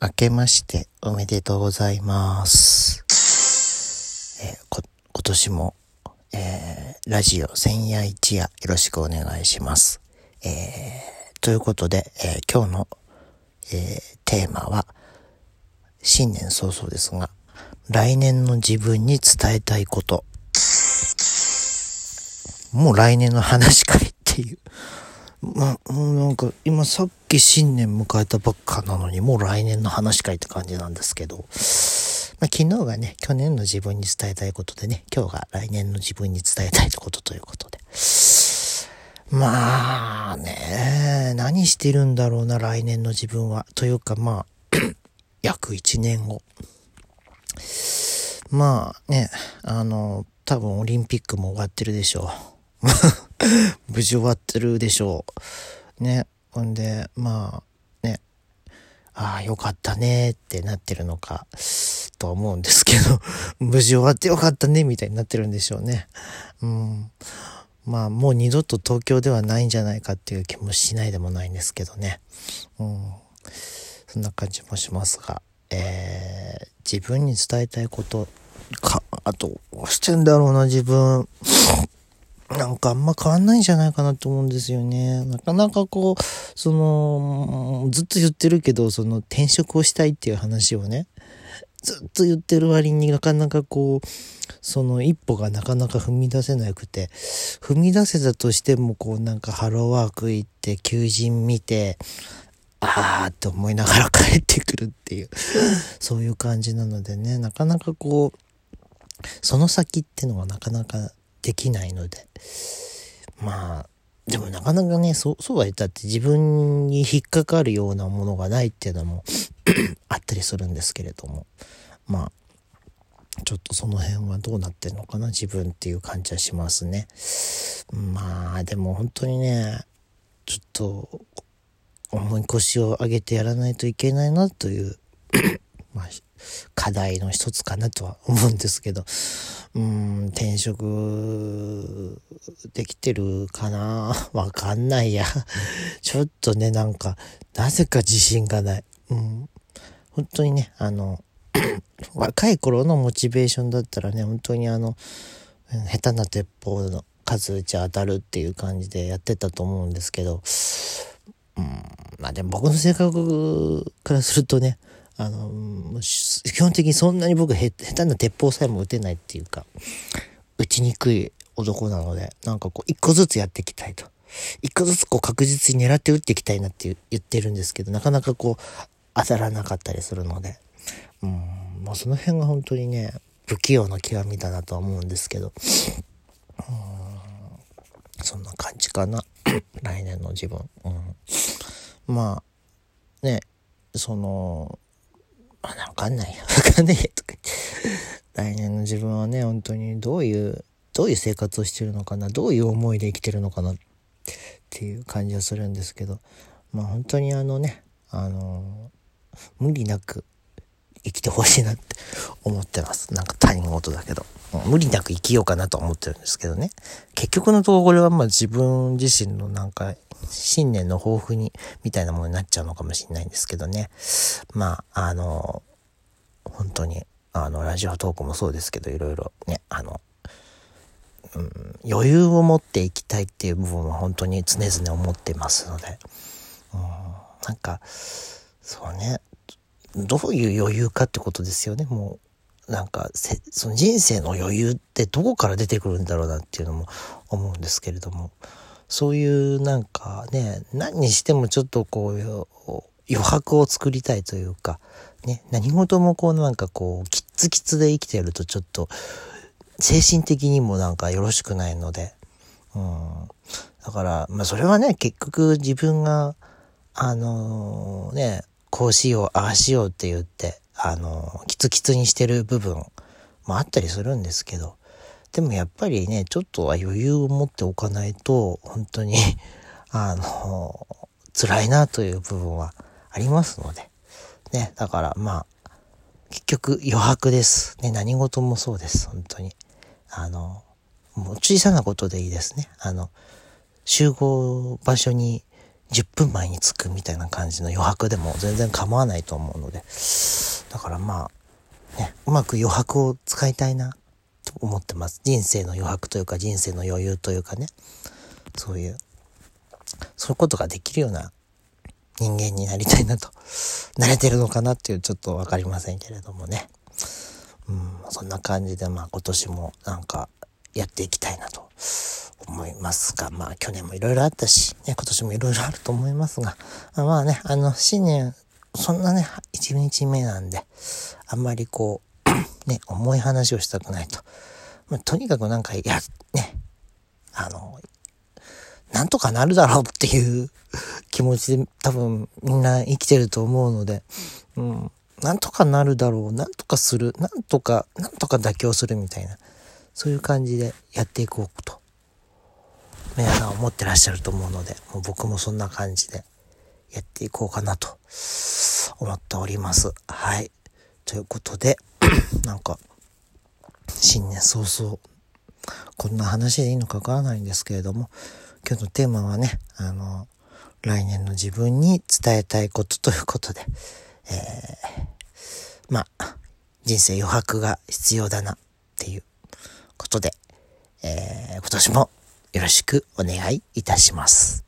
明けましておめでとうございます。えーこ今年も、えーラジオ千夜一夜よろしくお願いします。えーということで、え今日の、えテーマは、新年早々ですが、来年の自分に伝えたいこと。もう来年の話かいっていう。ま、もうなんか、今さっき新年迎えたばっかなのに、もう来年の話かいって感じなんですけど、まあ、昨日がね、去年の自分に伝えたいことでね、今日が来年の自分に伝えたいことということで。まあね、何してるんだろうな、来年の自分は。というかまあ、約1年後。まあね、あの、多分オリンピックも終わってるでしょう。無事終わってるでしょう。ね。ほんで、まあ、ね。ああ、よかったねってなってるのか、と思うんですけど、無事終わってよかったねみたいになってるんでしょうね。うん。まあ、もう二度と東京ではないんじゃないかっていう気もしないでもないんですけどね。うん。そんな感じもしますが、えー、自分に伝えたいことか、あと、どうしてんだろうな、自分。なんかあんま変わんないんじゃないかなと思うんですよね。なかなかこう、その、ずっと言ってるけど、その転職をしたいっていう話をね、ずっと言ってる割になかなかこう、その一歩がなかなか踏み出せなくて、踏み出せたとしてもこうなんかハローワーク行って求人見て、あーって思いながら帰ってくるっていう、そういう感じなのでね、なかなかこう、その先ってのがなかなかできないので。まあ、でもなかなかね、そう、そうは言ったって自分に引っかかるようなものがないっていうのも あったりするんですけれども。まあ、ちょっとその辺はどうなってんのかな、自分っていう感じはしますね。まあ、でも本当にね、ちょっと、重い腰を上げてやらないといけないなという、課題の一つかなとは思うんですけど、うん、転職できてるかな？わかんないや。ちょっとね、なんか、なぜか自信がない。うん。本当にね、あの、若い頃のモチベーションだったらね、本当にあの、下手な鉄砲の数打ち当たるっていう感じでやってたと思うんですけど、うん、まあでも僕の性格からするとね、あの、基本的にそんなに僕下手な鉄砲さえも撃てないっていうか、撃ちにくい男なので、なんかこう一個ずつやっていきたいと。一個ずつこう確実に狙って撃っていきたいなって言ってるんですけど、なかなかこう当たらなかったりするので、うん、もうその辺が本当にね、不器用の極みだなとは思うんですけど、うん、そんな感じかな。来年の自分。うん、まあ、ね、その、あ、わかんないよ。わかんないよ。とか言って。来年の自分はね、本当にどういう、どういう生活をしてるのかな、どういう思いで生きてるのかなっていう感じはするんですけど、まあ本当にあのね、あの、無理なく生きてほしいなって思ってます。なんか他人事だけど。無理なく生きようかなと思ってるんですけどね。結局のところこれはまあ自分自身のなんか新年の抱負に、みたいなものになっちゃうのかもしれないんですけどね。まあ、あの、本当に、あの、ラジオトークもそうですけど、いろいろね、あの、うん、余裕を持っていきたいっていう部分は本当に常々思ってますので、うん、なんか、そうね、どういう余裕かってことですよね、もう。なんか、その人生の余裕ってどこから出てくるんだろうなっていうのも思うんですけれども、そういうなんかね、何にしてもちょっとこう、余白を作りたいというか、ね、何事もこうなんかこう、キッツキツで生きてるとちょっと、精神的にもなんかよろしくないので、うん。だから、まあそれはね、結局自分が、あのー、ね、こうしよう、ああしようって言って、あの、キツキツにしてる部分もあったりするんですけど、でもやっぱりね、ちょっとは余裕を持っておかないと、本当に、あの、辛いなという部分はありますので、ね、だからまあ、結局余白です。ね、何事もそうです、本当に。あの、もう小さなことでいいですね。あの、集合場所に10分前に着くみたいな感じの余白でも全然構わないと思うので、だからまあ、ね、うまく余白を使いたいなと思ってます。人生の余白というか人生の余裕というかね、そういう、そういうことができるような人間になりたいなと、慣れてるのかなっていうちょっとわかりませんけれどもね。うん、そんな感じでまあ今年もなんかやっていきたいなと思いますが、まあ去年もいろいろあったし、ね、今年もいろいろあると思いますが、まあね、あの、新年、そんなね、1日目なんで、あんまりこう、ね、重い話をしたくないと。まあ、とにかくなんか、や、ね、あの、なんとかなるだろうっていう 気持ちで多分みんな生きてると思うので、うん、なんとかなるだろう、なんとかする、なんとか、なんとか妥協するみたいな、そういう感じでやっていこうと、皆さん思ってらっしゃると思うので、もう僕もそんな感じでやっていこうかなと思っております。はい。ということで、なんか、新年早々、こんな話でいいのかわからないんですけれども、今日のテーマはね、あの、来年の自分に伝えたいことということで、えー、まあ、人生余白が必要だなっていうことで、えー、今年もよろしくお願いいたします。